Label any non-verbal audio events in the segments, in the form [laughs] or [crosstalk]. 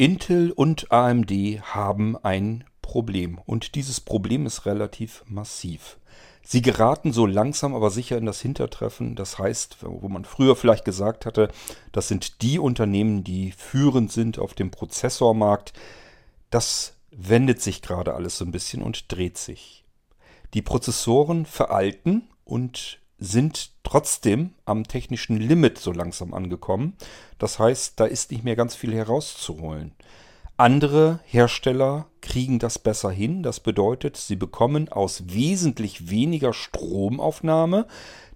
Intel und AMD haben ein Problem und dieses Problem ist relativ massiv. Sie geraten so langsam aber sicher in das Hintertreffen. Das heißt, wo man früher vielleicht gesagt hatte, das sind die Unternehmen, die führend sind auf dem Prozessormarkt. Das wendet sich gerade alles so ein bisschen und dreht sich. Die Prozessoren veralten und sind trotzdem am technischen Limit so langsam angekommen. Das heißt, da ist nicht mehr ganz viel herauszuholen. Andere Hersteller kriegen das besser hin. Das bedeutet, sie bekommen aus wesentlich weniger Stromaufnahme,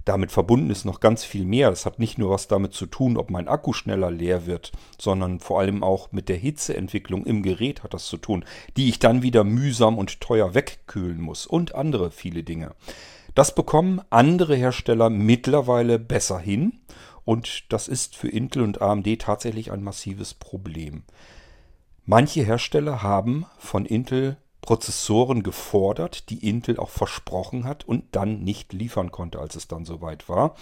damit verbunden ist noch ganz viel mehr. Das hat nicht nur was damit zu tun, ob mein Akku schneller leer wird, sondern vor allem auch mit der Hitzeentwicklung im Gerät hat das zu tun, die ich dann wieder mühsam und teuer wegkühlen muss und andere viele Dinge. Das bekommen andere Hersteller mittlerweile besser hin und das ist für Intel und AMD tatsächlich ein massives Problem. Manche Hersteller haben von Intel Prozessoren gefordert, die Intel auch versprochen hat und dann nicht liefern konnte, als es dann soweit war.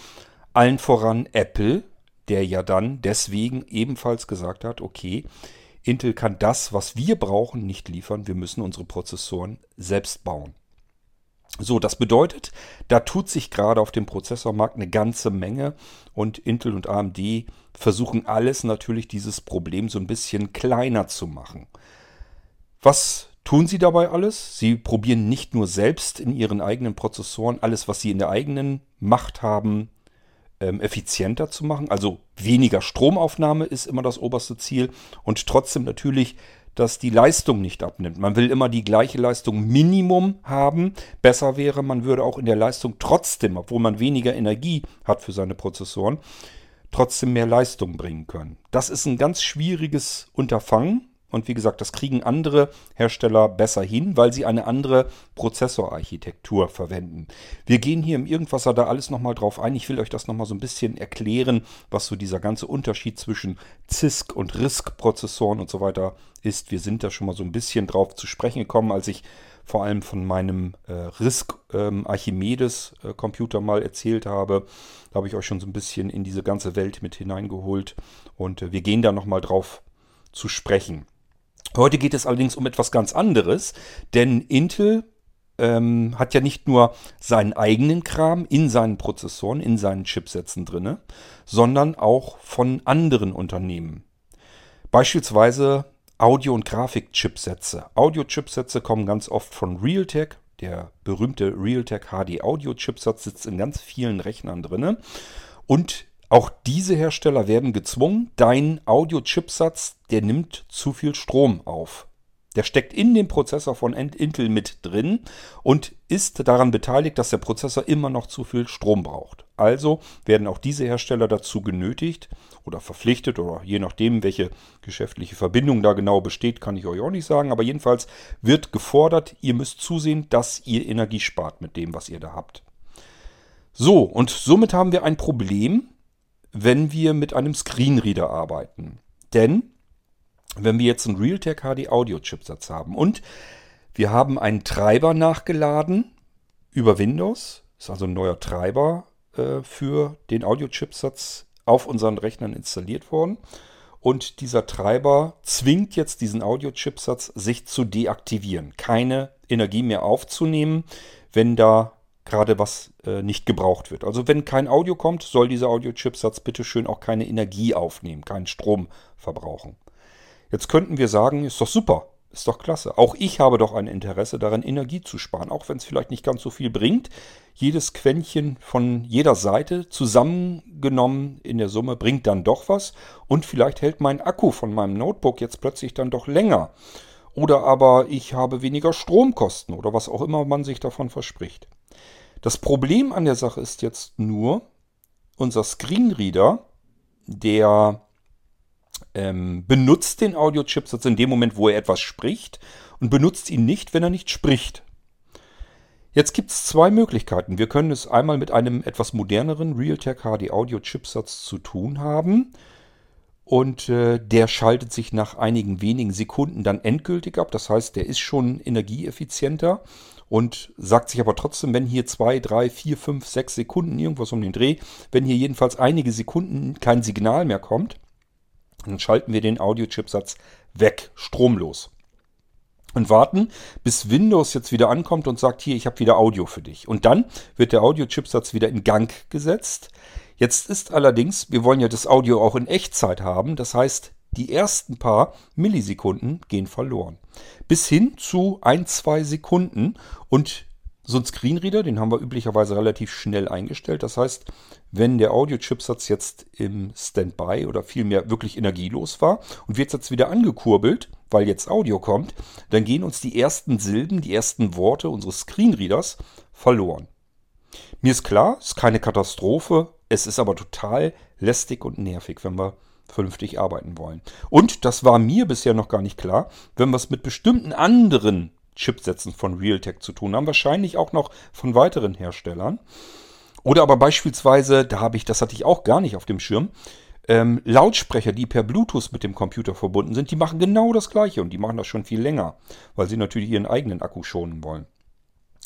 Allen voran Apple, der ja dann deswegen ebenfalls gesagt hat, okay, Intel kann das, was wir brauchen, nicht liefern, wir müssen unsere Prozessoren selbst bauen. So, das bedeutet, da tut sich gerade auf dem Prozessormarkt eine ganze Menge und Intel und AMD versuchen alles natürlich dieses Problem so ein bisschen kleiner zu machen. Was tun sie dabei alles? Sie probieren nicht nur selbst in ihren eigenen Prozessoren alles, was sie in der eigenen Macht haben, ähm, effizienter zu machen. Also weniger Stromaufnahme ist immer das oberste Ziel und trotzdem natürlich dass die Leistung nicht abnimmt. Man will immer die gleiche Leistung Minimum haben. Besser wäre, man würde auch in der Leistung trotzdem, obwohl man weniger Energie hat für seine Prozessoren, trotzdem mehr Leistung bringen können. Das ist ein ganz schwieriges Unterfangen. Und wie gesagt, das kriegen andere Hersteller besser hin, weil sie eine andere Prozessorarchitektur verwenden. Wir gehen hier im Irgendwasser da alles nochmal drauf ein. Ich will euch das nochmal so ein bisschen erklären, was so dieser ganze Unterschied zwischen CISC und RISC-Prozessoren und so weiter ist. Wir sind da schon mal so ein bisschen drauf zu sprechen gekommen, als ich vor allem von meinem äh, RISC ähm, Archimedes äh, Computer mal erzählt habe. Da habe ich euch schon so ein bisschen in diese ganze Welt mit hineingeholt und äh, wir gehen da nochmal drauf zu sprechen. Heute geht es allerdings um etwas ganz anderes, denn Intel ähm, hat ja nicht nur seinen eigenen Kram in seinen Prozessoren, in seinen Chipsätzen drin, sondern auch von anderen Unternehmen. Beispielsweise Audio- und Grafik-Chipsätze. Audio-Chipsätze kommen ganz oft von Realtek. Der berühmte Realtek HD Audio-Chipsatz sitzt in ganz vielen Rechnern drin. Und auch diese Hersteller werden gezwungen, dein Audio-Chipsatz, der nimmt zu viel Strom auf. Der steckt in dem Prozessor von Intel mit drin und ist daran beteiligt, dass der Prozessor immer noch zu viel Strom braucht. Also werden auch diese Hersteller dazu genötigt oder verpflichtet oder je nachdem, welche geschäftliche Verbindung da genau besteht, kann ich euch auch nicht sagen. Aber jedenfalls wird gefordert, ihr müsst zusehen, dass ihr Energie spart mit dem, was ihr da habt. So, und somit haben wir ein Problem, wenn wir mit einem Screenreader arbeiten. Denn wenn wir jetzt einen Realtek HD Audio Chipsatz haben und wir haben einen Treiber nachgeladen über Windows, ist also ein neuer Treiber äh, für den Audio Chipsatz auf unseren Rechnern installiert worden. Und dieser Treiber zwingt jetzt diesen Audio-Chipsatz, sich zu deaktivieren, keine Energie mehr aufzunehmen, wenn da gerade was äh, nicht gebraucht wird. Also wenn kein Audio kommt, soll dieser Audio-Chipsatz bitte schön auch keine Energie aufnehmen, keinen Strom verbrauchen. Jetzt könnten wir sagen, ist doch super, ist doch klasse. Auch ich habe doch ein Interesse daran, Energie zu sparen, auch wenn es vielleicht nicht ganz so viel bringt. Jedes Quäntchen von jeder Seite zusammengenommen in der Summe bringt dann doch was und vielleicht hält mein Akku von meinem Notebook jetzt plötzlich dann doch länger. Oder aber ich habe weniger Stromkosten oder was auch immer man sich davon verspricht. Das Problem an der Sache ist jetzt nur, unser Screenreader, der ähm, benutzt den Audio-Chipsatz in dem Moment, wo er etwas spricht und benutzt ihn nicht, wenn er nicht spricht. Jetzt gibt es zwei Möglichkeiten. Wir können es einmal mit einem etwas moderneren Realtek HD Audio Chipsatz zu tun haben und äh, der schaltet sich nach einigen wenigen Sekunden dann endgültig ab. Das heißt, der ist schon energieeffizienter und sagt sich aber trotzdem, wenn hier zwei, drei, vier, fünf, sechs Sekunden irgendwas um den Dreh, wenn hier jedenfalls einige Sekunden kein Signal mehr kommt, dann schalten wir den Audio-Chipsatz weg, stromlos. Und warten, bis Windows jetzt wieder ankommt und sagt, hier, ich habe wieder Audio für dich. Und dann wird der Audio-Chipsatz wieder in Gang gesetzt. Jetzt ist allerdings, wir wollen ja das Audio auch in Echtzeit haben. Das heißt, die ersten paar Millisekunden gehen verloren. Bis hin zu ein, zwei Sekunden. Und so ein Screenreader, den haben wir üblicherweise relativ schnell eingestellt. Das heißt, wenn der Audio-Chipsatz jetzt im Standby oder vielmehr wirklich energielos war und wird jetzt wieder angekurbelt, weil jetzt Audio kommt, dann gehen uns die ersten Silben, die ersten Worte unseres Screenreaders verloren. Mir ist klar, es ist keine Katastrophe, es ist aber total lästig und nervig, wenn wir vernünftig arbeiten wollen. Und das war mir bisher noch gar nicht klar, wenn wir es mit bestimmten anderen Chipsätzen von Realtek zu tun haben, wahrscheinlich auch noch von weiteren Herstellern. Oder aber beispielsweise, da habe ich, das hatte ich auch gar nicht auf dem Schirm, ähm, Lautsprecher, die per Bluetooth mit dem Computer verbunden sind, die machen genau das gleiche und die machen das schon viel länger, weil sie natürlich ihren eigenen Akku schonen wollen.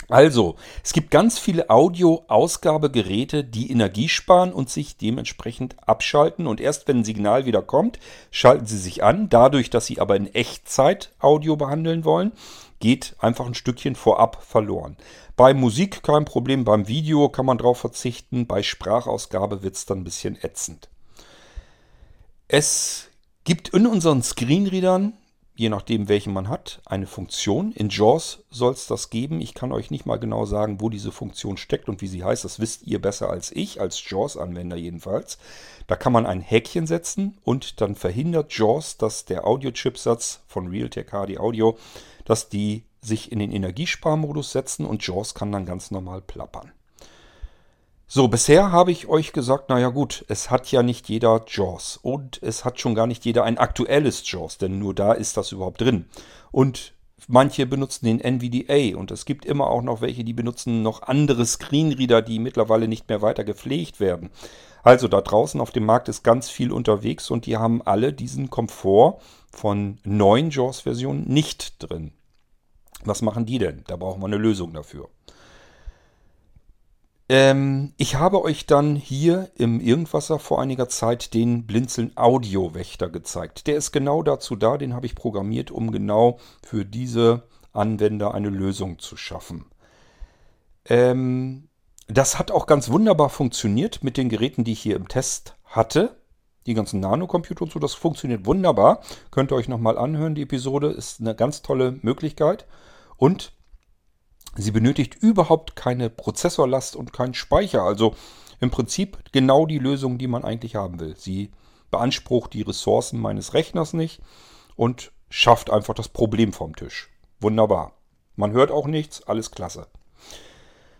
Also, es gibt ganz viele Audio-Ausgabegeräte, die Energie sparen und sich dementsprechend abschalten. Und erst wenn ein Signal wieder kommt, schalten sie sich an. Dadurch, dass sie aber in Echtzeit Audio behandeln wollen, geht einfach ein Stückchen vorab verloren. Bei Musik kein Problem, beim Video kann man drauf verzichten, bei Sprachausgabe wird es dann ein bisschen ätzend. Es gibt in unseren Screenreadern, je nachdem welchen man hat, eine Funktion. In JAWS soll es das geben. Ich kann euch nicht mal genau sagen, wo diese Funktion steckt und wie sie heißt. Das wisst ihr besser als ich, als JAWS-Anwender jedenfalls. Da kann man ein Häkchen setzen und dann verhindert JAWS, dass der Audio-Chipsatz von Realtek HD Audio dass die sich in den Energiesparmodus setzen und JAWS kann dann ganz normal plappern. So, bisher habe ich euch gesagt, naja gut, es hat ja nicht jeder JAWS und es hat schon gar nicht jeder ein aktuelles JAWS, denn nur da ist das überhaupt drin. Und manche benutzen den NVDA und es gibt immer auch noch welche, die benutzen noch andere Screenreader, die mittlerweile nicht mehr weiter gepflegt werden. Also da draußen auf dem Markt ist ganz viel unterwegs und die haben alle diesen Komfort von neuen JAWS-Versionen nicht drin. Was machen die denn? Da brauchen wir eine Lösung dafür. Ähm, ich habe euch dann hier im Irgendwasser vor einiger Zeit den Blinzeln Audio Wächter gezeigt. Der ist genau dazu da, den habe ich programmiert, um genau für diese Anwender eine Lösung zu schaffen. Ähm, das hat auch ganz wunderbar funktioniert mit den Geräten, die ich hier im Test hatte. Die ganzen Nanocomputer und so, das funktioniert wunderbar. Könnt ihr euch nochmal anhören, die Episode ist eine ganz tolle Möglichkeit. Und sie benötigt überhaupt keine Prozessorlast und keinen Speicher. Also im Prinzip genau die Lösung, die man eigentlich haben will. Sie beansprucht die Ressourcen meines Rechners nicht und schafft einfach das Problem vom Tisch. Wunderbar. Man hört auch nichts, alles klasse.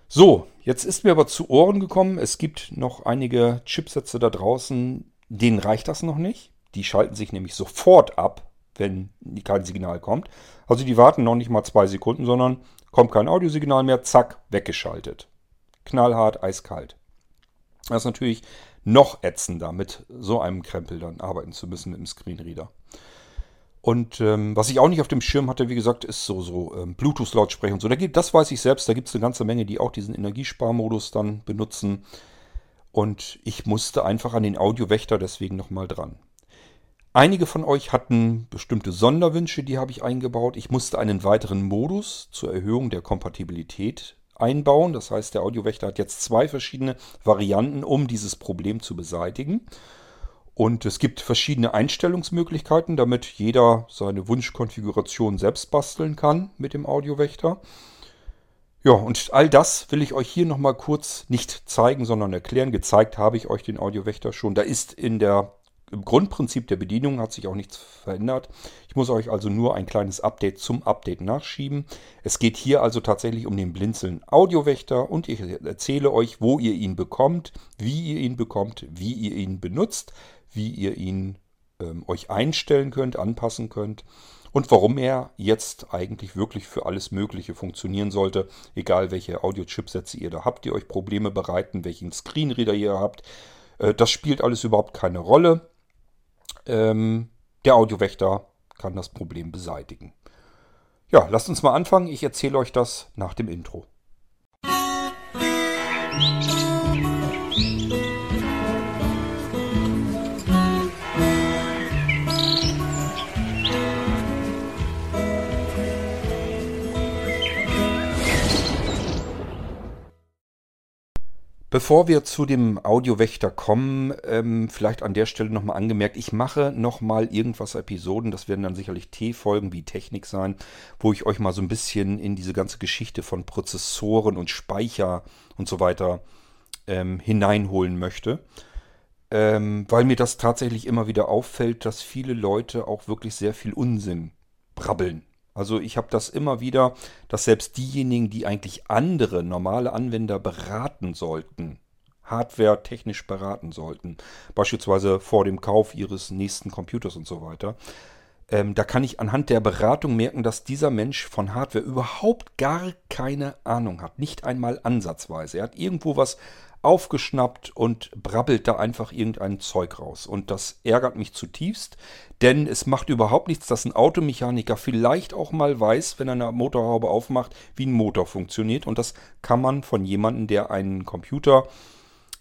So, jetzt ist mir aber zu Ohren gekommen, es gibt noch einige Chipsätze da draußen, denen reicht das noch nicht. Die schalten sich nämlich sofort ab, wenn kein Signal kommt. Also die warten noch nicht mal zwei Sekunden, sondern kommt kein Audiosignal mehr, zack, weggeschaltet. Knallhart, eiskalt. Das ist natürlich noch ätzender, mit so einem Krempel dann arbeiten zu müssen mit dem Screenreader. Und ähm, was ich auch nicht auf dem Schirm hatte, wie gesagt, ist so, so ähm, Bluetooth-Lautsprecher und so. Da gibt, das weiß ich selbst, da gibt es eine ganze Menge, die auch diesen Energiesparmodus dann benutzen. Und ich musste einfach an den Audiowächter deswegen nochmal dran. Einige von euch hatten bestimmte Sonderwünsche, die habe ich eingebaut. Ich musste einen weiteren Modus zur Erhöhung der Kompatibilität einbauen. Das heißt, der Audiowächter hat jetzt zwei verschiedene Varianten, um dieses Problem zu beseitigen. Und es gibt verschiedene Einstellungsmöglichkeiten, damit jeder seine Wunschkonfiguration selbst basteln kann mit dem Audiowächter. Ja, und all das will ich euch hier nochmal kurz nicht zeigen, sondern erklären. Gezeigt habe ich euch den Audiowächter schon. Da ist in der, im Grundprinzip der Bedienung hat sich auch nichts verändert. Ich muss euch also nur ein kleines Update zum Update nachschieben. Es geht hier also tatsächlich um den Blinzeln Audiowächter und ich erzähle euch, wo ihr ihn bekommt, wie ihr ihn bekommt, wie ihr ihn benutzt wie ihr ihn ähm, euch einstellen könnt, anpassen könnt und warum er jetzt eigentlich wirklich für alles Mögliche funktionieren sollte, egal welche Audio-Chipsätze ihr da habt, die euch Probleme bereiten, welchen Screenreader ihr habt. Äh, das spielt alles überhaupt keine Rolle. Ähm, der Audiowächter kann das Problem beseitigen. Ja, lasst uns mal anfangen. Ich erzähle euch das nach dem Intro. Bevor wir zu dem Audiowächter kommen, ähm, vielleicht an der Stelle nochmal angemerkt, ich mache nochmal irgendwas Episoden, das werden dann sicherlich T-Folgen wie Technik sein, wo ich euch mal so ein bisschen in diese ganze Geschichte von Prozessoren und Speicher und so weiter ähm, hineinholen möchte. Ähm, weil mir das tatsächlich immer wieder auffällt, dass viele Leute auch wirklich sehr viel Unsinn brabbeln. Also ich habe das immer wieder, dass selbst diejenigen, die eigentlich andere normale Anwender beraten sollten, Hardware technisch beraten sollten, beispielsweise vor dem Kauf ihres nächsten Computers und so weiter, ähm, da kann ich anhand der Beratung merken, dass dieser Mensch von Hardware überhaupt gar keine Ahnung hat, nicht einmal ansatzweise. Er hat irgendwo was aufgeschnappt und brabbelt da einfach irgendein Zeug raus. Und das ärgert mich zutiefst, denn es macht überhaupt nichts, dass ein Automechaniker vielleicht auch mal weiß, wenn er eine Motorhaube aufmacht, wie ein Motor funktioniert. Und das kann man von jemandem, der einen Computer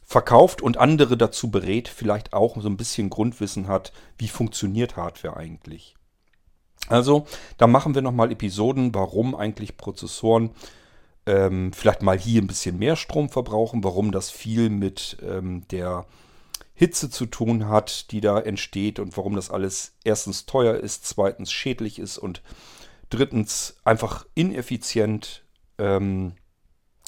verkauft und andere dazu berät, vielleicht auch so ein bisschen Grundwissen hat, wie funktioniert Hardware eigentlich. Also, da machen wir nochmal Episoden, warum eigentlich Prozessoren ähm, vielleicht mal hier ein bisschen mehr Strom verbrauchen, warum das viel mit ähm, der Hitze zu tun hat, die da entsteht und warum das alles erstens teuer ist, zweitens schädlich ist und drittens einfach ineffizient. Ähm,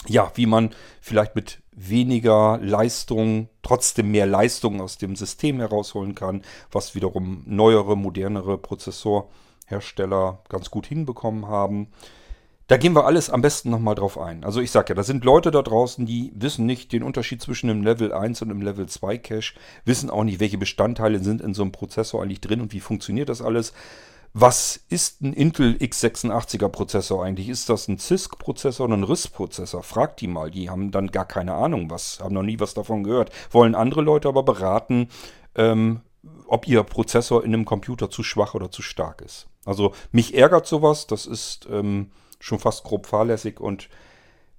ja, wie man vielleicht mit weniger Leistung trotzdem mehr Leistung aus dem System herausholen kann, was wiederum neuere, modernere Prozessorhersteller ganz gut hinbekommen haben. Da gehen wir alles am besten nochmal drauf ein. Also ich sage ja, da sind Leute da draußen, die wissen nicht den Unterschied zwischen einem Level 1 und einem Level 2 Cache, wissen auch nicht, welche Bestandteile sind in so einem Prozessor eigentlich drin und wie funktioniert das alles. Was ist ein Intel x86er Prozessor eigentlich? Ist das ein CISC-Prozessor oder ein RISC-Prozessor? Fragt die mal, die haben dann gar keine Ahnung, was, haben noch nie was davon gehört. Wollen andere Leute aber beraten, ähm, ob ihr Prozessor in einem Computer zu schwach oder zu stark ist. Also mich ärgert sowas, das ist... Ähm, schon fast grob fahrlässig und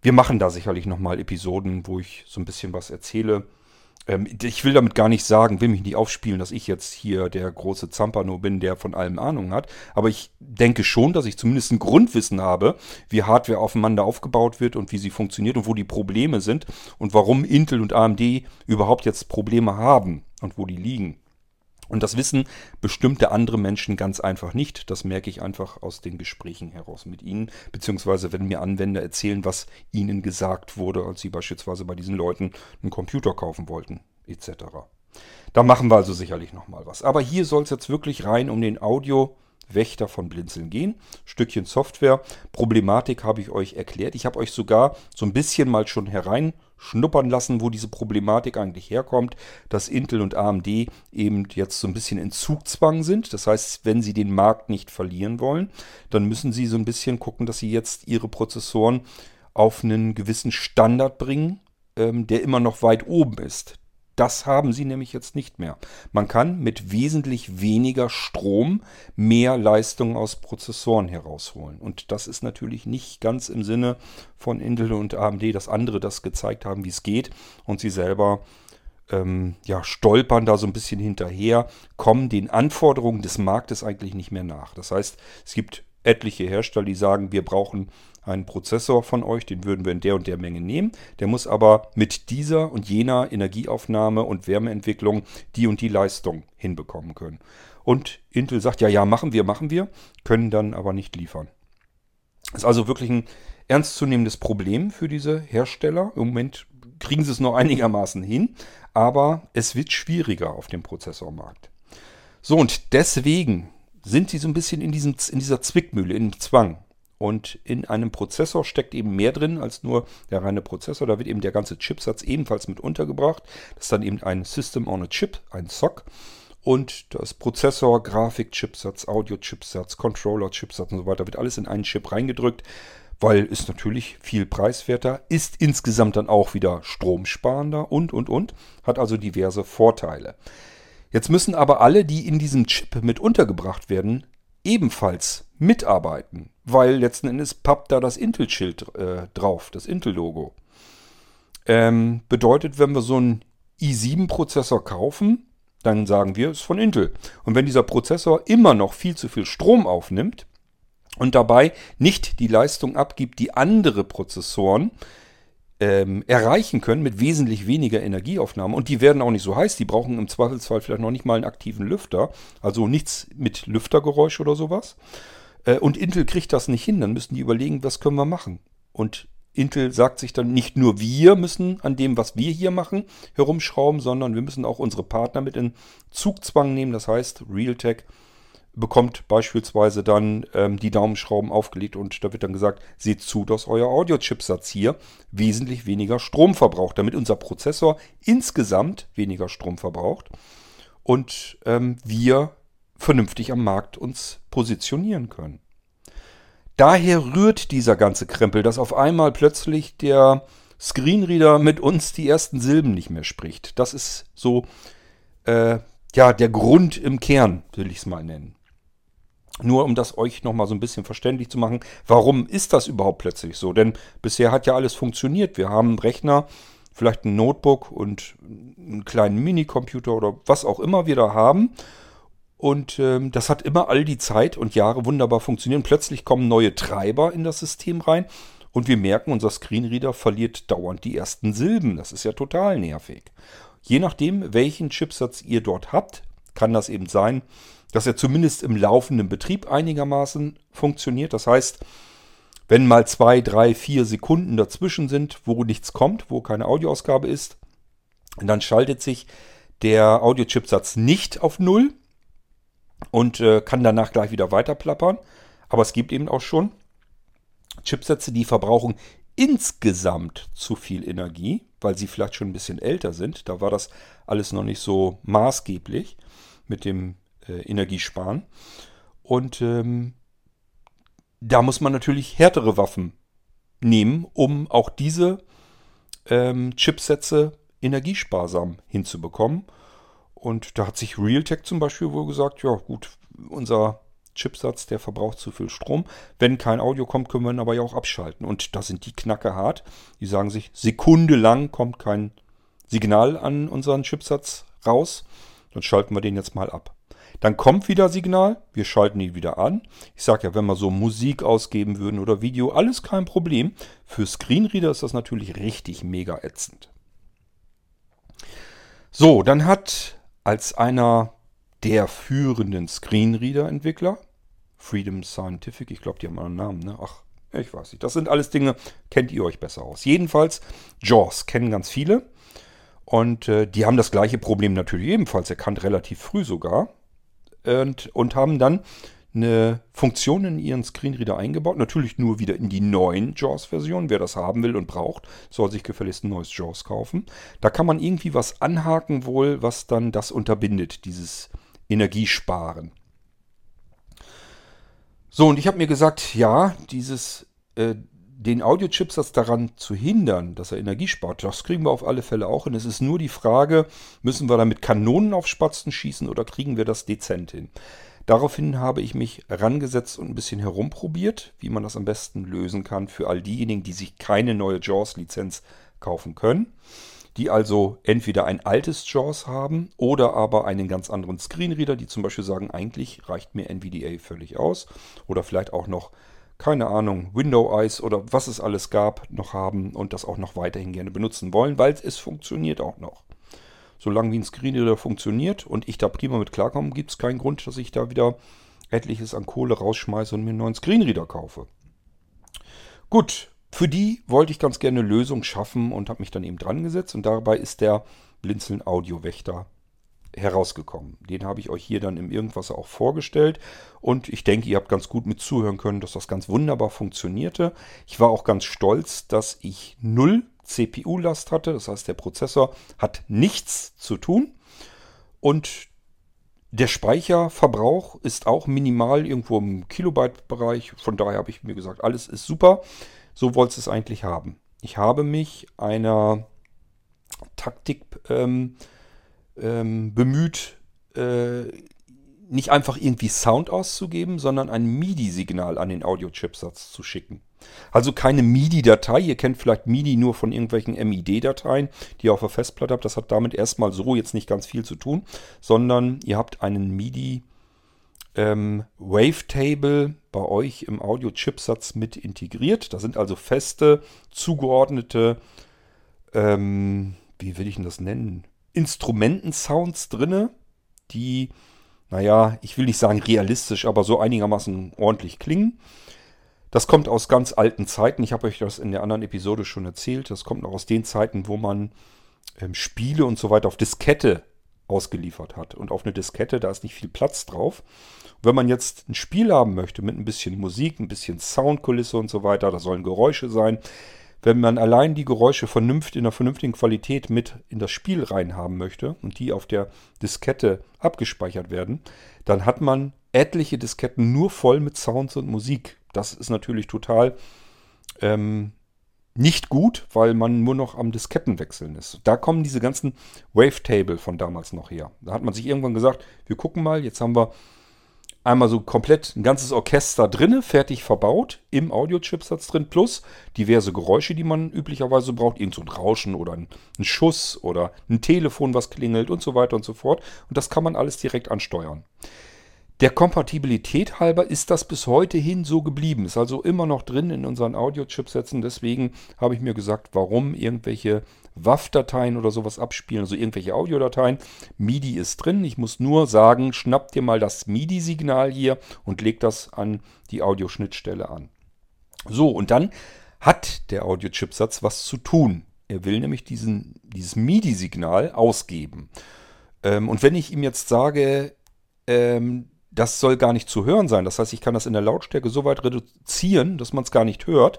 wir machen da sicherlich nochmal Episoden, wo ich so ein bisschen was erzähle. Ähm, ich will damit gar nicht sagen, will mich nicht aufspielen, dass ich jetzt hier der große Zampano bin, der von allem Ahnung hat. Aber ich denke schon, dass ich zumindest ein Grundwissen habe, wie Hardware aufeinander aufgebaut wird und wie sie funktioniert und wo die Probleme sind und warum Intel und AMD überhaupt jetzt Probleme haben und wo die liegen. Und das wissen bestimmte andere Menschen ganz einfach nicht. Das merke ich einfach aus den Gesprächen heraus mit ihnen, beziehungsweise wenn mir Anwender erzählen, was ihnen gesagt wurde, als sie beispielsweise bei diesen Leuten einen Computer kaufen wollten, etc. Da machen wir also sicherlich nochmal was. Aber hier soll es jetzt wirklich rein um den Audio. Wächter von Blinzeln gehen. Stückchen Software. Problematik habe ich euch erklärt. Ich habe euch sogar so ein bisschen mal schon herein schnuppern lassen, wo diese Problematik eigentlich herkommt, dass Intel und AMD eben jetzt so ein bisschen in Zugzwang sind. Das heißt, wenn sie den Markt nicht verlieren wollen, dann müssen sie so ein bisschen gucken, dass sie jetzt ihre Prozessoren auf einen gewissen Standard bringen, ähm, der immer noch weit oben ist. Das haben sie nämlich jetzt nicht mehr. Man kann mit wesentlich weniger Strom mehr Leistung aus Prozessoren herausholen. Und das ist natürlich nicht ganz im Sinne von Intel und AMD, dass andere das gezeigt haben, wie es geht. Und sie selber ähm, ja, stolpern da so ein bisschen hinterher, kommen den Anforderungen des Marktes eigentlich nicht mehr nach. Das heißt, es gibt etliche Hersteller, die sagen, wir brauchen einen Prozessor von euch, den würden wir in der und der Menge nehmen. Der muss aber mit dieser und jener Energieaufnahme und Wärmeentwicklung die und die Leistung hinbekommen können. Und Intel sagt, ja, ja, machen wir, machen wir, können dann aber nicht liefern. Ist also wirklich ein ernstzunehmendes Problem für diese Hersteller. Im Moment kriegen sie es noch [laughs] einigermaßen hin, aber es wird schwieriger auf dem Prozessormarkt. So, und deswegen sind sie so ein bisschen in, diesem, in dieser Zwickmühle, im Zwang. Und in einem Prozessor steckt eben mehr drin als nur der reine Prozessor. Da wird eben der ganze Chipsatz ebenfalls mit untergebracht. Das ist dann eben ein System on a Chip, ein SOC. Und das Prozessor, Grafik-Chipsatz, Audio-Chipsatz, Controller-Chipsatz und so weiter wird alles in einen Chip reingedrückt, weil ist natürlich viel preiswerter, ist insgesamt dann auch wieder stromsparender und, und, und, hat also diverse Vorteile. Jetzt müssen aber alle, die in diesem Chip mit untergebracht werden, ebenfalls mitarbeiten, weil letzten Endes pappt da das Intel-Schild äh, drauf, das Intel-Logo. Ähm, bedeutet, wenn wir so einen i7-Prozessor kaufen, dann sagen wir, es ist von Intel. Und wenn dieser Prozessor immer noch viel zu viel Strom aufnimmt und dabei nicht die Leistung abgibt, die andere Prozessoren ähm, erreichen können mit wesentlich weniger Energieaufnahme. Und die werden auch nicht so heiß. Die brauchen im Zweifelsfall vielleicht noch nicht mal einen aktiven Lüfter. Also nichts mit Lüftergeräusch oder sowas. Äh, und Intel kriegt das nicht hin. Dann müssen die überlegen, was können wir machen. Und Intel sagt sich dann, nicht nur wir müssen an dem, was wir hier machen, herumschrauben, sondern wir müssen auch unsere Partner mit in Zugzwang nehmen. Das heißt, Realtek bekommt beispielsweise dann ähm, die Daumenschrauben aufgelegt und da wird dann gesagt, seht zu, dass euer Audio-Chipsatz hier wesentlich weniger Strom verbraucht, damit unser Prozessor insgesamt weniger Strom verbraucht und ähm, wir vernünftig am Markt uns positionieren können. Daher rührt dieser ganze Krempel, dass auf einmal plötzlich der Screenreader mit uns die ersten Silben nicht mehr spricht. Das ist so äh, ja der Grund im Kern, will ich es mal nennen. Nur um das euch nochmal so ein bisschen verständlich zu machen, warum ist das überhaupt plötzlich so? Denn bisher hat ja alles funktioniert. Wir haben einen Rechner, vielleicht ein Notebook und einen kleinen Minicomputer oder was auch immer wir da haben. Und ähm, das hat immer all die Zeit und Jahre wunderbar funktioniert. Und plötzlich kommen neue Treiber in das System rein und wir merken, unser Screenreader verliert dauernd die ersten Silben. Das ist ja total nervig. Je nachdem, welchen Chipsatz ihr dort habt, kann das eben sein, dass er zumindest im laufenden Betrieb einigermaßen funktioniert. Das heißt, wenn mal zwei, drei, vier Sekunden dazwischen sind, wo nichts kommt, wo keine Audioausgabe ist, dann schaltet sich der Audiochipsatz nicht auf Null und äh, kann danach gleich wieder weiter plappern. Aber es gibt eben auch schon Chipsätze, die verbrauchen insgesamt zu viel Energie, weil sie vielleicht schon ein bisschen älter sind. Da war das alles noch nicht so maßgeblich mit dem äh, Energie sparen. Und ähm, da muss man natürlich härtere Waffen nehmen, um auch diese ähm, Chipsätze energiesparsam hinzubekommen. Und da hat sich Realtek zum Beispiel wohl gesagt, ja gut, unser Chipsatz, der verbraucht zu viel Strom. Wenn kein Audio kommt, können wir ihn aber ja auch abschalten. Und da sind die Knacke hart. Die sagen sich, sekundelang kommt kein Signal an unseren Chipsatz raus. Dann schalten wir den jetzt mal ab. Dann kommt wieder Signal, wir schalten ihn wieder an. Ich sage ja, wenn wir so Musik ausgeben würden oder Video, alles kein Problem. Für Screenreader ist das natürlich richtig mega ätzend. So, dann hat als einer der führenden Screenreader-Entwickler, Freedom Scientific, ich glaube, die haben einen Namen, ne? Ach, ich weiß nicht. Das sind alles Dinge, kennt ihr euch besser aus. Jedenfalls, JAWS kennen ganz viele. Und äh, die haben das gleiche Problem natürlich ebenfalls erkannt, relativ früh sogar und, und haben dann eine Funktion in ihren Screenreader eingebaut. Natürlich nur wieder in die neuen JAWS-Versionen. Wer das haben will und braucht, soll sich gefälligst ein neues JAWS kaufen. Da kann man irgendwie was anhaken wohl, was dann das unterbindet, dieses Energiesparen. So, und ich habe mir gesagt, ja, dieses äh, den Audiochipsatz daran zu hindern, dass er Energie spart, das kriegen wir auf alle Fälle auch hin. Es ist nur die Frage, müssen wir damit Kanonen auf Spatzen schießen oder kriegen wir das dezent hin? Daraufhin habe ich mich rangesetzt und ein bisschen herumprobiert, wie man das am besten lösen kann für all diejenigen, die sich keine neue JAWS-Lizenz kaufen können, die also entweder ein altes JAWS haben oder aber einen ganz anderen Screenreader, die zum Beispiel sagen, eigentlich reicht mir NVDA völlig aus oder vielleicht auch noch keine Ahnung, Window Eyes oder was es alles gab, noch haben und das auch noch weiterhin gerne benutzen wollen, weil es funktioniert auch noch. Solange wie ein Screenreader funktioniert und ich da prima mit klarkomme, gibt es keinen Grund, dass ich da wieder etliches an Kohle rausschmeiße und mir einen neuen Screenreader kaufe. Gut, für die wollte ich ganz gerne eine Lösung schaffen und habe mich dann eben dran gesetzt und dabei ist der Blinzeln Audio Wächter herausgekommen. Den habe ich euch hier dann im Irgendwas auch vorgestellt und ich denke, ihr habt ganz gut mit zuhören können, dass das ganz wunderbar funktionierte. Ich war auch ganz stolz, dass ich null CPU-Last hatte, das heißt, der Prozessor hat nichts zu tun und der Speicherverbrauch ist auch minimal irgendwo im Kilobyte-Bereich. Von daher habe ich mir gesagt, alles ist super. So wollte es eigentlich haben. Ich habe mich einer Taktik ähm, ähm, bemüht, äh, nicht einfach irgendwie Sound auszugeben, sondern ein MIDI-Signal an den Audio-Chipsatz zu schicken. Also keine MIDI-Datei. Ihr kennt vielleicht MIDI nur von irgendwelchen MID-Dateien, die ihr auf der Festplatte habt. Das hat damit erstmal so jetzt nicht ganz viel zu tun, sondern ihr habt einen MIDI ähm, Wavetable bei euch im Audio-Chipsatz mit integriert. Da sind also feste, zugeordnete ähm, wie will ich denn das nennen? Instrumentensounds drinne, die, naja, ich will nicht sagen realistisch, aber so einigermaßen ordentlich klingen. Das kommt aus ganz alten Zeiten. Ich habe euch das in der anderen Episode schon erzählt. Das kommt noch aus den Zeiten, wo man ähm, Spiele und so weiter auf Diskette ausgeliefert hat. Und auf eine Diskette, da ist nicht viel Platz drauf. Wenn man jetzt ein Spiel haben möchte mit ein bisschen Musik, ein bisschen Soundkulisse und so weiter, da sollen Geräusche sein. Wenn man allein die Geräusche vernünftig, in einer vernünftigen Qualität mit in das Spiel reinhaben möchte und die auf der Diskette abgespeichert werden, dann hat man etliche Disketten nur voll mit Sounds und Musik. Das ist natürlich total ähm, nicht gut, weil man nur noch am Diskettenwechseln ist. Da kommen diese ganzen Wavetable von damals noch her. Da hat man sich irgendwann gesagt, wir gucken mal, jetzt haben wir einmal so komplett ein ganzes Orchester drinne, fertig verbaut, im Audio-Chipsatz drin, plus diverse Geräusche, die man üblicherweise braucht, irgend so ein Rauschen oder ein, ein Schuss oder ein Telefon, was klingelt und so weiter und so fort. Und das kann man alles direkt ansteuern. Der Kompatibilität halber ist das bis heute hin so geblieben. Ist also immer noch drin in unseren Audio-Chipsätzen. Deswegen habe ich mir gesagt, warum irgendwelche WAV-Dateien oder sowas abspielen, also irgendwelche Audiodateien. MIDI ist drin. Ich muss nur sagen, schnapp dir mal das MIDI-Signal hier und leg das an die Audioschnittstelle an. So, und dann hat der Audio-Chipsatz was zu tun. Er will nämlich diesen, dieses MIDI-Signal ausgeben. Ähm, und wenn ich ihm jetzt sage, ähm, das soll gar nicht zu hören sein. Das heißt, ich kann das in der Lautstärke so weit reduzieren, dass man es gar nicht hört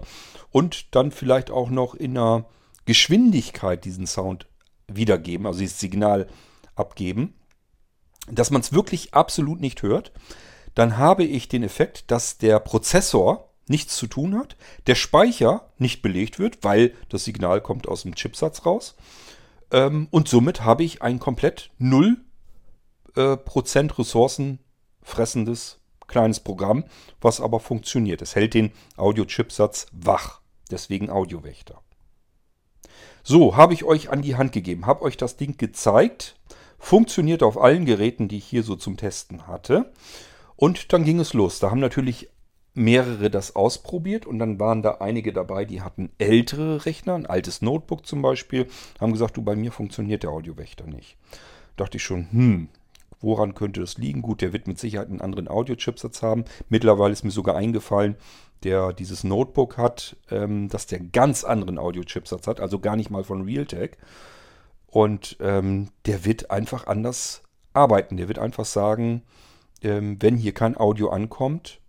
und dann vielleicht auch noch in einer Geschwindigkeit diesen Sound wiedergeben, also dieses Signal abgeben, dass man es wirklich absolut nicht hört. Dann habe ich den Effekt, dass der Prozessor nichts zu tun hat, der Speicher nicht belegt wird, weil das Signal kommt aus dem Chipsatz raus. Ähm, und somit habe ich ein komplett 0% äh, Ressourcen fressendes kleines Programm, was aber funktioniert. Es hält den Audio-Chipsatz wach. Deswegen Audiowächter. So, habe ich euch an die Hand gegeben, habe euch das Ding gezeigt. Funktioniert auf allen Geräten, die ich hier so zum Testen hatte. Und dann ging es los. Da haben natürlich mehrere das ausprobiert und dann waren da einige dabei, die hatten ältere Rechner, ein altes Notebook zum Beispiel, haben gesagt, du, bei mir funktioniert der Audiowächter nicht. Dachte ich schon, hm, Woran könnte das liegen? Gut, der wird mit Sicherheit einen anderen Audio-Chipsatz haben. Mittlerweile ist mir sogar eingefallen, der dieses Notebook hat, ähm, dass der ganz anderen Audio-Chipsatz hat, also gar nicht mal von Realtek. Und ähm, der wird einfach anders arbeiten. Der wird einfach sagen, ähm, wenn hier kein Audio ankommt,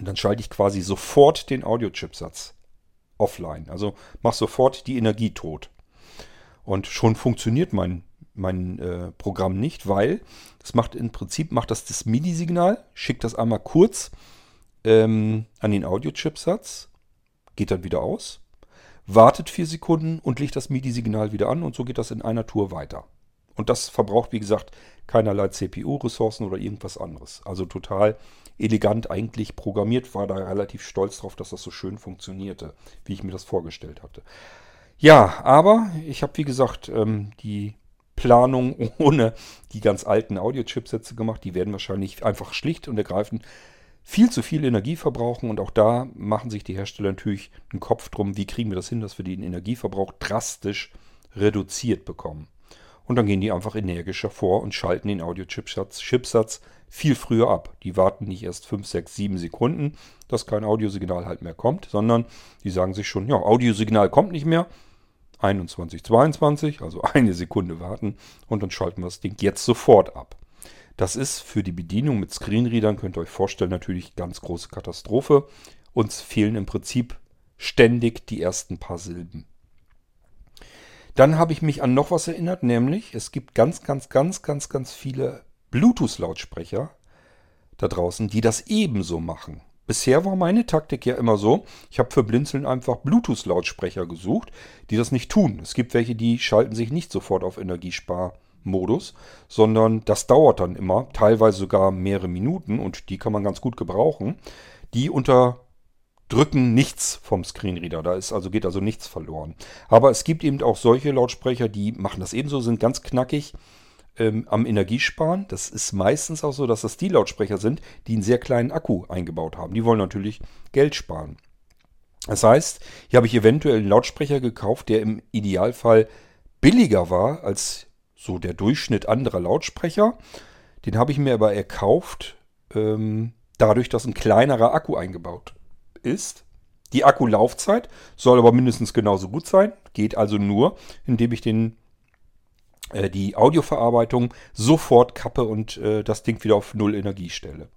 dann schalte ich quasi sofort den Audio-Chipsatz offline. Also mach sofort die Energie tot. Und schon funktioniert mein mein äh, Programm nicht, weil das macht im Prinzip macht das das MIDI-Signal, schickt das einmal kurz ähm, an den Audio-Chipsatz, geht dann wieder aus, wartet vier Sekunden und legt das MIDI-Signal wieder an und so geht das in einer Tour weiter. Und das verbraucht, wie gesagt, keinerlei CPU-Ressourcen oder irgendwas anderes. Also total elegant eigentlich programmiert, war da relativ stolz drauf, dass das so schön funktionierte, wie ich mir das vorgestellt hatte. Ja, aber ich habe, wie gesagt, ähm, die Planung ohne die ganz alten Audio-Chipsätze gemacht. Die werden wahrscheinlich einfach schlicht und ergreifend viel zu viel Energie verbrauchen und auch da machen sich die Hersteller natürlich einen Kopf drum, wie kriegen wir das hin, dass wir den Energieverbrauch drastisch reduziert bekommen. Und dann gehen die einfach energischer vor und schalten den Audio-Chipsatz Chipsatz viel früher ab. Die warten nicht erst 5, 6, 7 Sekunden, dass kein Audiosignal halt mehr kommt, sondern die sagen sich schon, ja, Audiosignal kommt nicht mehr, 21, 22, also [laughs] eine Sekunde warten und dann schalten wir das Ding jetzt sofort ab. Das ist für die Bedienung mit Screenreadern, könnt ihr euch vorstellen, natürlich ganz große Katastrophe. Uns fehlen im Prinzip ständig die ersten paar Silben. Dann habe ich mich an noch was erinnert, nämlich es gibt ganz, ganz, ganz, ganz, ganz viele Bluetooth-Lautsprecher da draußen, die das ebenso machen. Bisher war meine Taktik ja immer so, ich habe für Blinzeln einfach Bluetooth-Lautsprecher gesucht, die das nicht tun. Es gibt welche, die schalten sich nicht sofort auf Energiesparmodus, sondern das dauert dann immer, teilweise sogar mehrere Minuten und die kann man ganz gut gebrauchen. Die unterdrücken nichts vom Screenreader, da ist also, geht also nichts verloren. Aber es gibt eben auch solche Lautsprecher, die machen das ebenso, sind ganz knackig ähm, am Energiesparen. Das ist meistens auch so, dass das die Lautsprecher sind, die einen sehr kleinen Akku eingebaut haben. Die wollen natürlich Geld sparen. Das heißt, hier habe ich eventuell einen Lautsprecher gekauft, der im Idealfall billiger war als so der Durchschnitt anderer Lautsprecher. Den habe ich mir aber erkauft, ähm, dadurch, dass ein kleinerer Akku eingebaut ist. Die Akkulaufzeit soll aber mindestens genauso gut sein. Geht also nur, indem ich den, äh, die Audioverarbeitung sofort kappe und äh, das Ding wieder auf Null Energie stelle.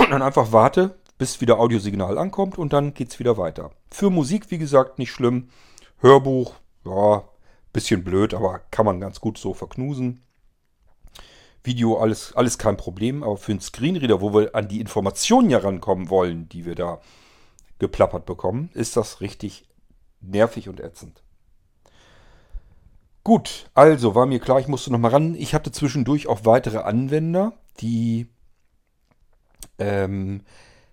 Und [coughs] dann einfach warte, bis wieder Audiosignal ankommt und dann geht es wieder weiter. Für Musik, wie gesagt, nicht schlimm. Hörbuch, ja, bisschen blöd, aber kann man ganz gut so verknusen. Video, alles, alles kein Problem, aber für einen Screenreader, wo wir an die Informationen ja rankommen wollen, die wir da geplappert bekommen, ist das richtig nervig und ätzend. Gut, also war mir klar, ich musste nochmal ran. Ich hatte zwischendurch auch weitere Anwender, die ähm,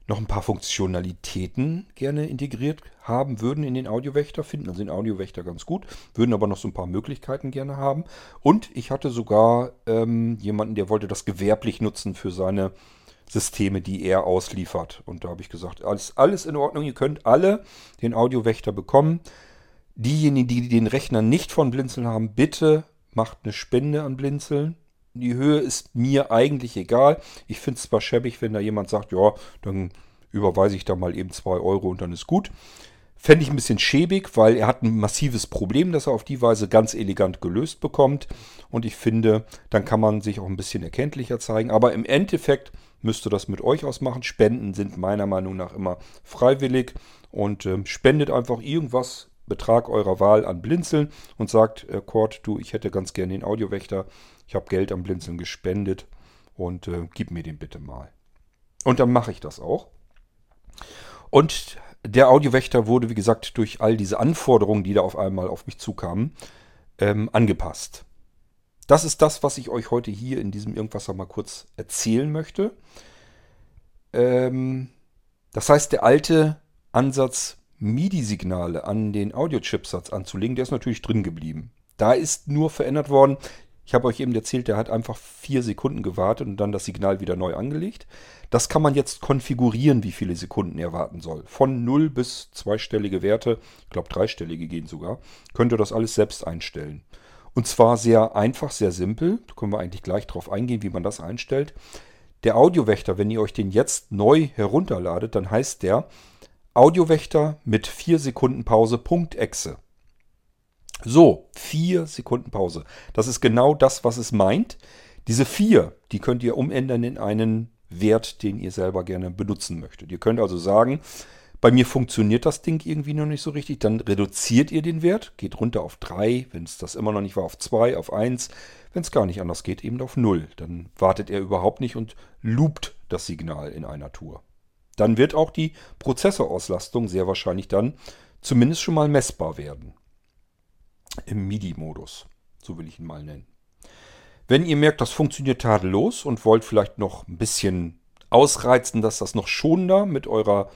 noch ein paar Funktionalitäten gerne integriert haben würden in den Audiowächter, finden also den Audiowächter ganz gut, würden aber noch so ein paar Möglichkeiten gerne haben. Und ich hatte sogar ähm, jemanden, der wollte das gewerblich nutzen für seine Systeme, die er ausliefert. Und da habe ich gesagt, alles, alles in Ordnung, ihr könnt alle den Audiowächter bekommen. Diejenigen, die den Rechner nicht von Blinzeln haben, bitte macht eine Spende an Blinzeln. Die Höhe ist mir eigentlich egal. Ich finde es zwar schäbig, wenn da jemand sagt, ja, dann überweise ich da mal eben 2 Euro und dann ist gut. Fände ich ein bisschen schäbig, weil er hat ein massives Problem, das er auf die Weise ganz elegant gelöst bekommt. Und ich finde, dann kann man sich auch ein bisschen erkenntlicher zeigen. Aber im Endeffekt müsst ihr das mit euch ausmachen. Spenden sind meiner Meinung nach immer freiwillig. Und äh, spendet einfach irgendwas, Betrag eurer Wahl an Blinzeln und sagt, äh, Cord, du, ich hätte ganz gerne den Audiowächter. Ich habe Geld am Blinzeln gespendet und äh, gib mir den bitte mal. Und dann mache ich das auch. Und der Audiowächter wurde, wie gesagt, durch all diese Anforderungen, die da auf einmal auf mich zukamen, ähm, angepasst. Das ist das, was ich euch heute hier in diesem Irgendwas mal kurz erzählen möchte. Ähm, das heißt, der alte Ansatz, MIDI-Signale an den Audio-Chipsatz anzulegen, der ist natürlich drin geblieben. Da ist nur verändert worden, ich habe euch eben erzählt, der hat einfach vier Sekunden gewartet und dann das Signal wieder neu angelegt. Das kann man jetzt konfigurieren, wie viele Sekunden er warten soll. Von 0 bis zweistellige Werte, ich glaube dreistellige gehen sogar, könnt ihr das alles selbst einstellen. Und zwar sehr einfach, sehr simpel. Da können wir eigentlich gleich drauf eingehen, wie man das einstellt. Der Audiowächter, wenn ihr euch den jetzt neu herunterladet, dann heißt der Audiowächter mit 4 Sekunden Pause .exe. So, vier Sekunden Pause. Das ist genau das, was es meint. Diese vier, die könnt ihr umändern in einen Wert, den ihr selber gerne benutzen möchtet. Ihr könnt also sagen, bei mir funktioniert das Ding irgendwie noch nicht so richtig. Dann reduziert ihr den Wert, geht runter auf 3, wenn es das immer noch nicht war, auf 2, auf 1. Wenn es gar nicht anders geht, eben auf 0. Dann wartet er überhaupt nicht und loopt das Signal in einer Tour. Dann wird auch die Prozessorauslastung sehr wahrscheinlich dann zumindest schon mal messbar werden im MIDI-Modus. So will ich ihn mal nennen. Wenn ihr merkt, das funktioniert tadellos und wollt vielleicht noch ein bisschen ausreizen, dass das noch schonender mit eurer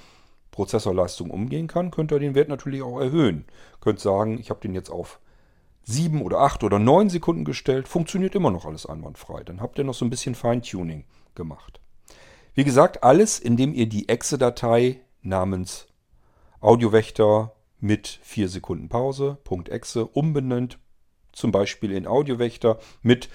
Prozessorleistung umgehen kann, könnt ihr den Wert natürlich auch erhöhen. Könnt sagen, ich habe den jetzt auf 7 oder 8 oder 9 Sekunden gestellt, funktioniert immer noch alles einwandfrei. Dann habt ihr noch so ein bisschen Feintuning gemacht. Wie gesagt, alles, indem ihr die Exe-Datei namens Audiowächter mit 4 Sekunden Pause, .exe, umbenannt zum Beispiel in Audiowächter mit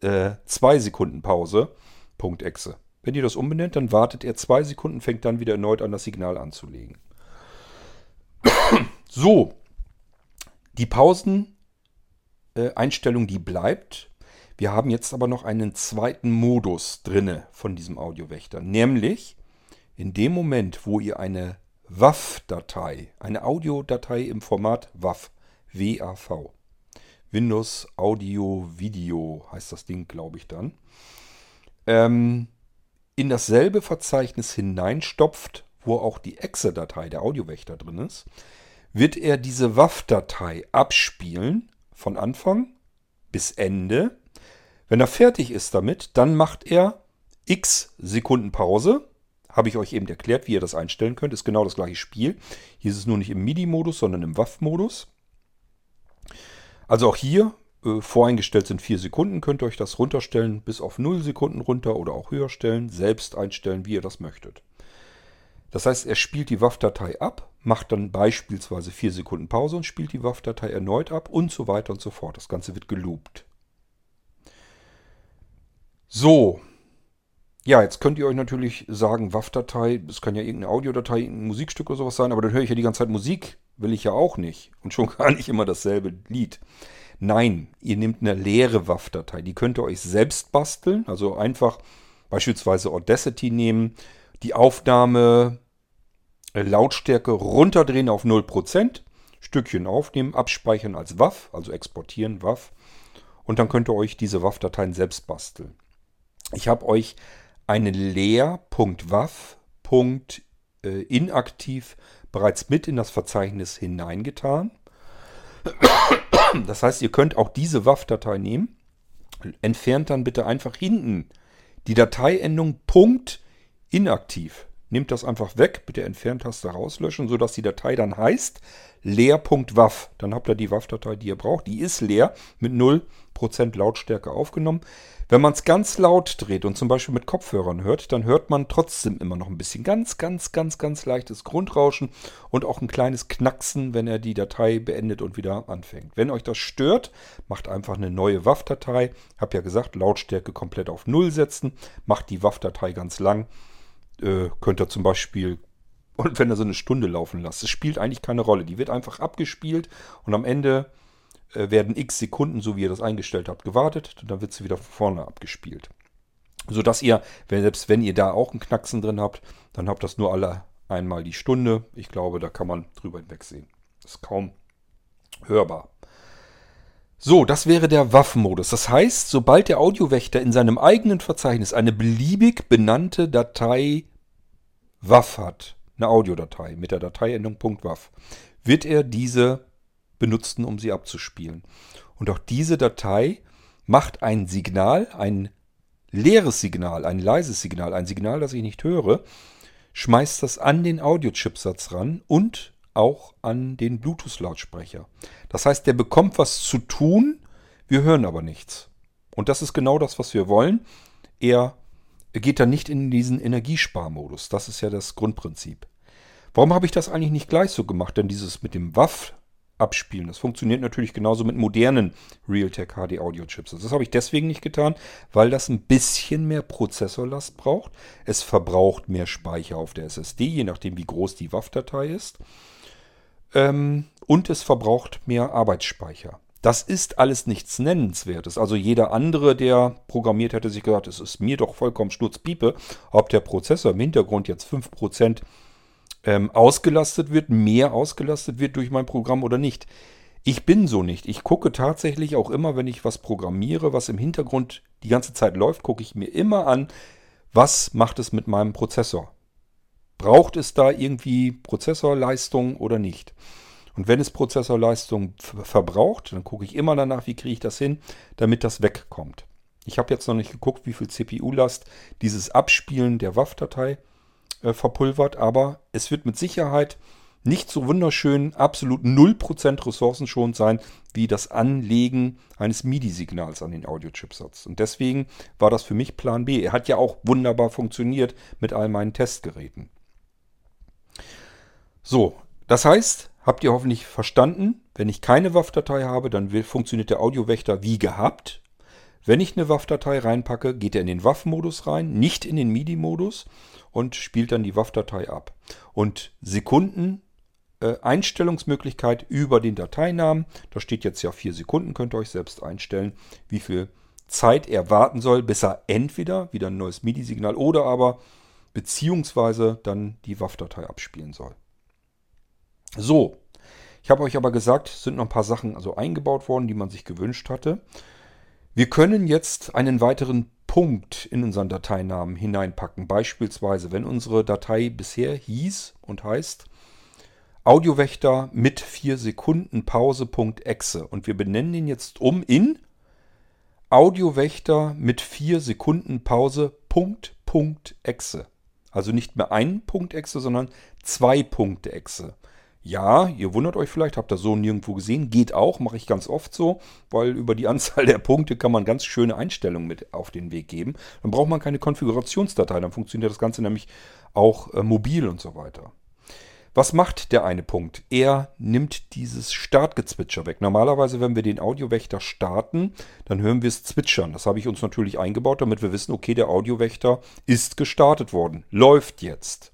2 äh, Sekunden Pause, .exe. Wenn ihr das umbenennt, dann wartet er 2 Sekunden, fängt dann wieder erneut an, das Signal anzulegen. so, die Pauseneinstellung, die bleibt. Wir haben jetzt aber noch einen zweiten Modus drinne von diesem Audiowächter, nämlich in dem Moment, wo ihr eine WAV-Datei, eine Audiodatei im Format WAV, WAV. Windows Audio Video heißt das Ding, glaube ich dann. Ähm, in dasselbe Verzeichnis hineinstopft, wo auch die Exe-Datei, der Audiowächter drin ist, wird er diese WAV-Datei abspielen von Anfang bis Ende. Wenn er fertig ist damit, dann macht er x Sekunden Pause habe ich euch eben erklärt, wie ihr das einstellen könnt. Ist genau das gleiche Spiel. Hier ist es nur nicht im MIDI-Modus, sondern im WAV-Modus. Also auch hier äh, voreingestellt sind 4 Sekunden. Könnt ihr euch das runterstellen bis auf 0 Sekunden runter oder auch höher stellen. Selbst einstellen, wie ihr das möchtet. Das heißt, er spielt die WAV-Datei ab, macht dann beispielsweise 4 Sekunden Pause und spielt die WAV-Datei erneut ab und so weiter und so fort. Das Ganze wird geloopt. So. Ja, jetzt könnt ihr euch natürlich sagen, WAV-Datei, das kann ja irgendeine Audiodatei, ein Musikstück oder sowas sein, aber dann höre ich ja die ganze Zeit Musik, will ich ja auch nicht. Und schon [laughs] gar nicht immer dasselbe Lied. Nein, ihr nehmt eine leere WAV-Datei. Die könnt ihr euch selbst basteln. Also einfach beispielsweise Audacity nehmen, die Aufnahme äh, Lautstärke runterdrehen auf 0%, Stückchen aufnehmen, abspeichern als WAV, also exportieren WAV. Und dann könnt ihr euch diese WAV-Dateien selbst basteln. Ich habe euch eine leer.wav.inaktiv bereits mit in das Verzeichnis hineingetan. Das heißt, ihr könnt auch diese WAV-Datei nehmen, entfernt dann bitte einfach hinten die Dateiendung .inaktiv. Nehmt das einfach weg, mit der Entferntaste rauslöschen, sodass die Datei dann heißt leer.wav. Dann habt ihr die WAV-Datei, die ihr braucht. Die ist leer, mit 0% Lautstärke aufgenommen. Wenn man es ganz laut dreht und zum Beispiel mit Kopfhörern hört, dann hört man trotzdem immer noch ein bisschen ganz, ganz, ganz, ganz leichtes Grundrauschen und auch ein kleines Knacksen, wenn er die Datei beendet und wieder anfängt. Wenn euch das stört, macht einfach eine neue WAV-Datei. Hab ja gesagt, Lautstärke komplett auf 0 setzen, macht die WAV-Datei ganz lang. Äh, könnt ihr zum Beispiel und wenn er so eine Stunde laufen lasst, es spielt eigentlich keine Rolle. Die wird einfach abgespielt und am Ende äh, werden x Sekunden, so wie ihr das eingestellt habt, gewartet und dann wird sie wieder von vorne abgespielt. Sodass ihr, wenn, selbst wenn ihr da auch einen Knacksen drin habt, dann habt das nur alle einmal die Stunde. Ich glaube, da kann man drüber hinwegsehen. Das ist kaum hörbar. So, das wäre der Waffenmodus. Das heißt, sobald der Audiowächter in seinem eigenen Verzeichnis eine beliebig benannte Datei WAF hat, eine Audiodatei mit der Dateiendung .wav, wird er diese benutzen, um sie abzuspielen. Und auch diese Datei macht ein Signal, ein leeres Signal, ein leises Signal, ein Signal, das ich nicht höre, schmeißt das an den Audiochipsatz ran und auch an den Bluetooth-Lautsprecher. Das heißt, der bekommt was zu tun, wir hören aber nichts. Und das ist genau das, was wir wollen. Er geht dann nicht in diesen Energiesparmodus. Das ist ja das Grundprinzip. Warum habe ich das eigentlich nicht gleich so gemacht? Denn dieses mit dem WAF abspielen. Das funktioniert natürlich genauso mit modernen Realtek HD Audio Chips. Das habe ich deswegen nicht getan, weil das ein bisschen mehr Prozessorlast braucht. Es verbraucht mehr Speicher auf der SSD, je nachdem wie groß die WAV-Datei ist. Ähm, und es verbraucht mehr Arbeitsspeicher. Das ist alles nichts Nennenswertes. Also jeder andere, der programmiert, hätte sich gesagt, es ist mir doch vollkommen Sturzpiepe, ob der Prozessor im Hintergrund jetzt 5% ähm, ausgelastet wird, mehr ausgelastet wird durch mein Programm oder nicht. Ich bin so nicht. Ich gucke tatsächlich auch immer, wenn ich was programmiere, was im Hintergrund die ganze Zeit läuft, gucke ich mir immer an, was macht es mit meinem Prozessor. Braucht es da irgendwie Prozessorleistung oder nicht? Und wenn es Prozessorleistung verbraucht, dann gucke ich immer danach, wie kriege ich das hin, damit das wegkommt. Ich habe jetzt noch nicht geguckt, wie viel CPU-Last dieses Abspielen der WAV-Datei äh, verpulvert, aber es wird mit Sicherheit nicht so wunderschön absolut 0% ressourcenschonend sein, wie das Anlegen eines MIDI-Signals an den Audio-Chipsatz. Und deswegen war das für mich Plan B. Er hat ja auch wunderbar funktioniert mit all meinen Testgeräten. So, das heißt, habt ihr hoffentlich verstanden, wenn ich keine WAV-Datei habe, dann funktioniert der Audiowächter wie gehabt. Wenn ich eine WAV-Datei reinpacke, geht er in den WAV-Modus rein, nicht in den MIDI-Modus und spielt dann die WAV-Datei ab. Und Sekunden äh, Einstellungsmöglichkeit über den Dateinamen. Da steht jetzt ja 4 Sekunden, könnt ihr euch selbst einstellen, wie viel Zeit er warten soll, bis er entweder wieder ein neues MIDI-Signal oder aber beziehungsweise dann die WAV-Datei abspielen soll. So, ich habe euch aber gesagt, es sind noch ein paar Sachen also eingebaut worden, die man sich gewünscht hatte. Wir können jetzt einen weiteren Punkt in unseren Dateinamen hineinpacken. Beispielsweise, wenn unsere Datei bisher hieß und heißt Audiowächter mit 4 Sekunden Pause.exe und wir benennen ihn jetzt um in Audiowächter mit 4 Sekunden Pause.exe. Also nicht mehr ein Punkt exe, sondern zwei Punkte exe. Ja, ihr wundert euch vielleicht, habt ihr so nirgendwo gesehen. Geht auch, mache ich ganz oft so, weil über die [laughs] Anzahl der Punkte kann man ganz schöne Einstellungen mit auf den Weg geben. Dann braucht man keine Konfigurationsdatei, dann funktioniert das Ganze nämlich auch äh, mobil und so weiter. Was macht der eine Punkt? Er nimmt dieses Startgezwitscher weg. Normalerweise, wenn wir den Audiowächter starten, dann hören wir es zwitschern. Das habe ich uns natürlich eingebaut, damit wir wissen, okay, der Audiowächter ist gestartet worden, läuft jetzt.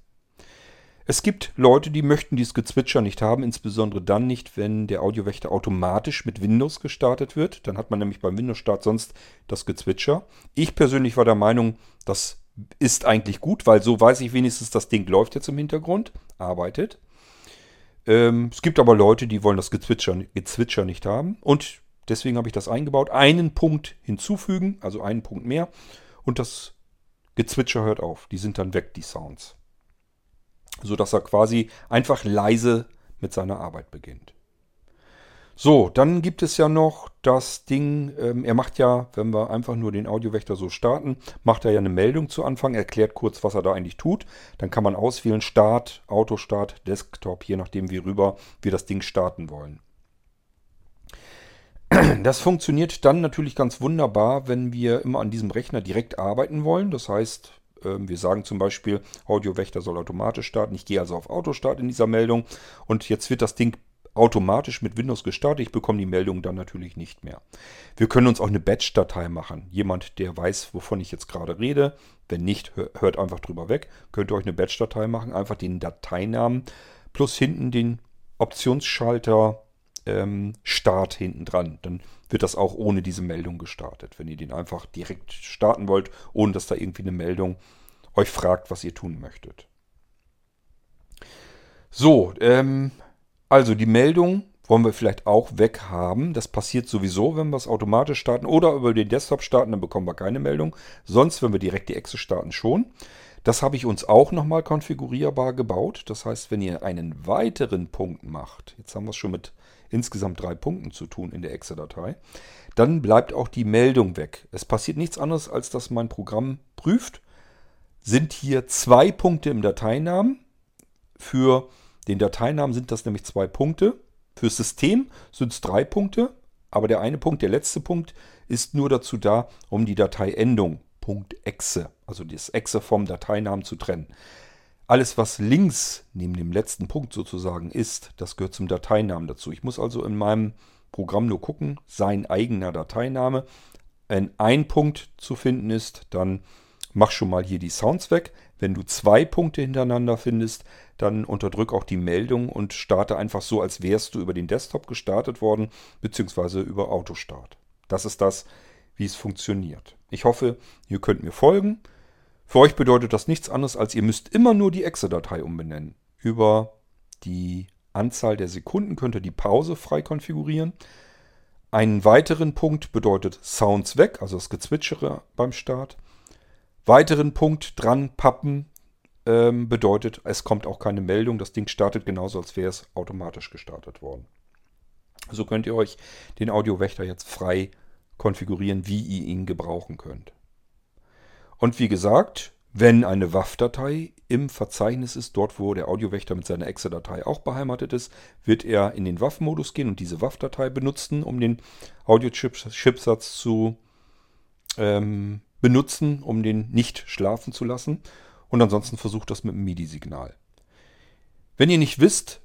Es gibt Leute, die möchten dieses Gezwitscher nicht haben, insbesondere dann nicht, wenn der Audiowächter automatisch mit Windows gestartet wird. Dann hat man nämlich beim Windows-Start sonst das Gezwitscher. Ich persönlich war der Meinung, das ist eigentlich gut, weil so weiß ich wenigstens, das Ding läuft jetzt im Hintergrund, arbeitet. Ähm, es gibt aber Leute, die wollen das Gezwitscher, Gezwitscher nicht haben und deswegen habe ich das eingebaut. Einen Punkt hinzufügen, also einen Punkt mehr und das Gezwitscher hört auf. Die sind dann weg, die Sounds sodass er quasi einfach leise mit seiner Arbeit beginnt. So, dann gibt es ja noch das Ding, ähm, er macht ja, wenn wir einfach nur den Audiowächter so starten, macht er ja eine Meldung zu Anfang, erklärt kurz, was er da eigentlich tut. Dann kann man auswählen Start, Autostart, Desktop, je nachdem, wie rüber wir das Ding starten wollen. Das funktioniert dann natürlich ganz wunderbar, wenn wir immer an diesem Rechner direkt arbeiten wollen. Das heißt, wir sagen zum Beispiel, Audiowächter soll automatisch starten. Ich gehe also auf Autostart in dieser Meldung und jetzt wird das Ding automatisch mit Windows gestartet. Ich bekomme die Meldung dann natürlich nicht mehr. Wir können uns auch eine Batch-Datei machen. Jemand, der weiß, wovon ich jetzt gerade rede, wenn nicht, hört einfach drüber weg. Könnt ihr euch eine Batch-Datei machen, einfach den Dateinamen plus hinten den Optionsschalter ähm, Start hinten dran. Dann wird das auch ohne diese Meldung gestartet. Wenn ihr den einfach direkt starten wollt, ohne dass da irgendwie eine Meldung euch fragt, was ihr tun möchtet. So, ähm, also die Meldung wollen wir vielleicht auch weghaben. Das passiert sowieso, wenn wir es automatisch starten oder über den Desktop starten, dann bekommen wir keine Meldung. Sonst, wenn wir direkt die Exe starten, schon. Das habe ich uns auch nochmal konfigurierbar gebaut. Das heißt, wenn ihr einen weiteren Punkt macht, jetzt haben wir es schon mit insgesamt drei Punkten zu tun in der Exe-Datei, dann bleibt auch die Meldung weg. Es passiert nichts anderes, als dass mein Programm prüft, sind hier zwei Punkte im Dateinamen. Für den Dateinamen sind das nämlich zwei Punkte. Fürs System sind es drei Punkte, aber der eine Punkt, der letzte Punkt, ist nur dazu da, um die Dateiendung .exe, also das Exe vom Dateinamen zu trennen. Alles, was links neben dem letzten Punkt sozusagen ist, das gehört zum Dateinamen dazu. Ich muss also in meinem Programm nur gucken, sein eigener Dateiname. Wenn ein Punkt zu finden ist, dann mach schon mal hier die Sounds weg. Wenn du zwei Punkte hintereinander findest, dann unterdrück auch die Meldung und starte einfach so, als wärst du über den Desktop gestartet worden, beziehungsweise über Autostart. Das ist das, wie es funktioniert. Ich hoffe, ihr könnt mir folgen. Für euch bedeutet das nichts anderes, als ihr müsst immer nur die Exe-Datei umbenennen. Über die Anzahl der Sekunden könnt ihr die Pause frei konfigurieren. Einen weiteren Punkt bedeutet Sounds weg, also das Gezwitschere beim Start. Weiteren Punkt dran pappen ähm, bedeutet, es kommt auch keine Meldung. Das Ding startet genauso, als wäre es automatisch gestartet worden. So könnt ihr euch den Audiowächter jetzt frei konfigurieren, wie ihr ihn gebrauchen könnt. Und wie gesagt, wenn eine WAV-Datei im Verzeichnis ist, dort wo der Audiowächter mit seiner Exe-Datei auch beheimatet ist, wird er in den WAV-Modus gehen und diese WAV-Datei benutzen, um den Audio-Chipsatz zu ähm, benutzen, um den nicht schlafen zu lassen. Und ansonsten versucht das mit einem MIDI-Signal. Wenn ihr nicht wisst,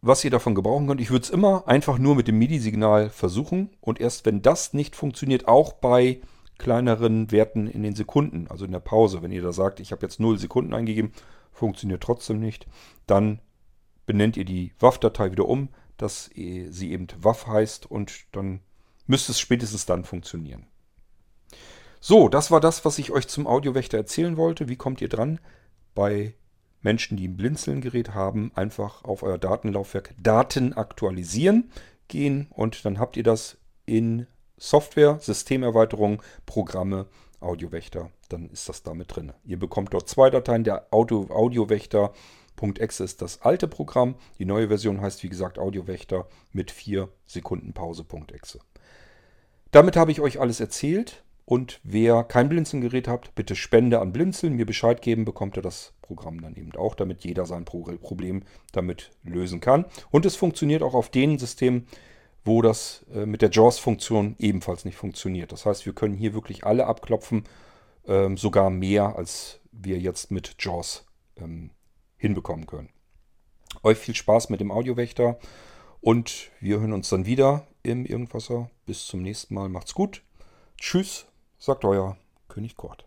was ihr davon gebrauchen könnt, ich würde es immer einfach nur mit dem MIDI-Signal versuchen und erst wenn das nicht funktioniert, auch bei kleineren Werten in den Sekunden, also in der Pause. Wenn ihr da sagt, ich habe jetzt 0 Sekunden eingegeben, funktioniert trotzdem nicht, dann benennt ihr die WAV-Datei wieder um, dass sie eben WAV heißt und dann müsste es spätestens dann funktionieren. So, das war das, was ich euch zum Audiowächter erzählen wollte. Wie kommt ihr dran? Bei Menschen, die ein Blinzeln-Gerät haben, einfach auf euer Datenlaufwerk Daten aktualisieren gehen und dann habt ihr das in Software, Systemerweiterung, Programme, Audiowächter, dann ist das damit drin. Ihr bekommt dort zwei Dateien. Der Audio, Audiowächter.exe ist das alte Programm. Die neue Version heißt wie gesagt Audiowächter mit 4 Sekunden Pause.exe. Damit habe ich euch alles erzählt Und wer kein Blinzeln-Gerät hat, bitte Spende an Blinzeln, mir Bescheid geben, bekommt er das Programm dann eben auch, damit jeder sein Problem damit lösen kann. Und es funktioniert auch auf den Systemen, wo das äh, mit der JAWS-Funktion ebenfalls nicht funktioniert. Das heißt, wir können hier wirklich alle abklopfen, ähm, sogar mehr, als wir jetzt mit JAWS ähm, hinbekommen können. Euch viel Spaß mit dem Audiowächter und wir hören uns dann wieder im Irgendwasser. Bis zum nächsten Mal. Macht's gut. Tschüss sagt euer König Kort.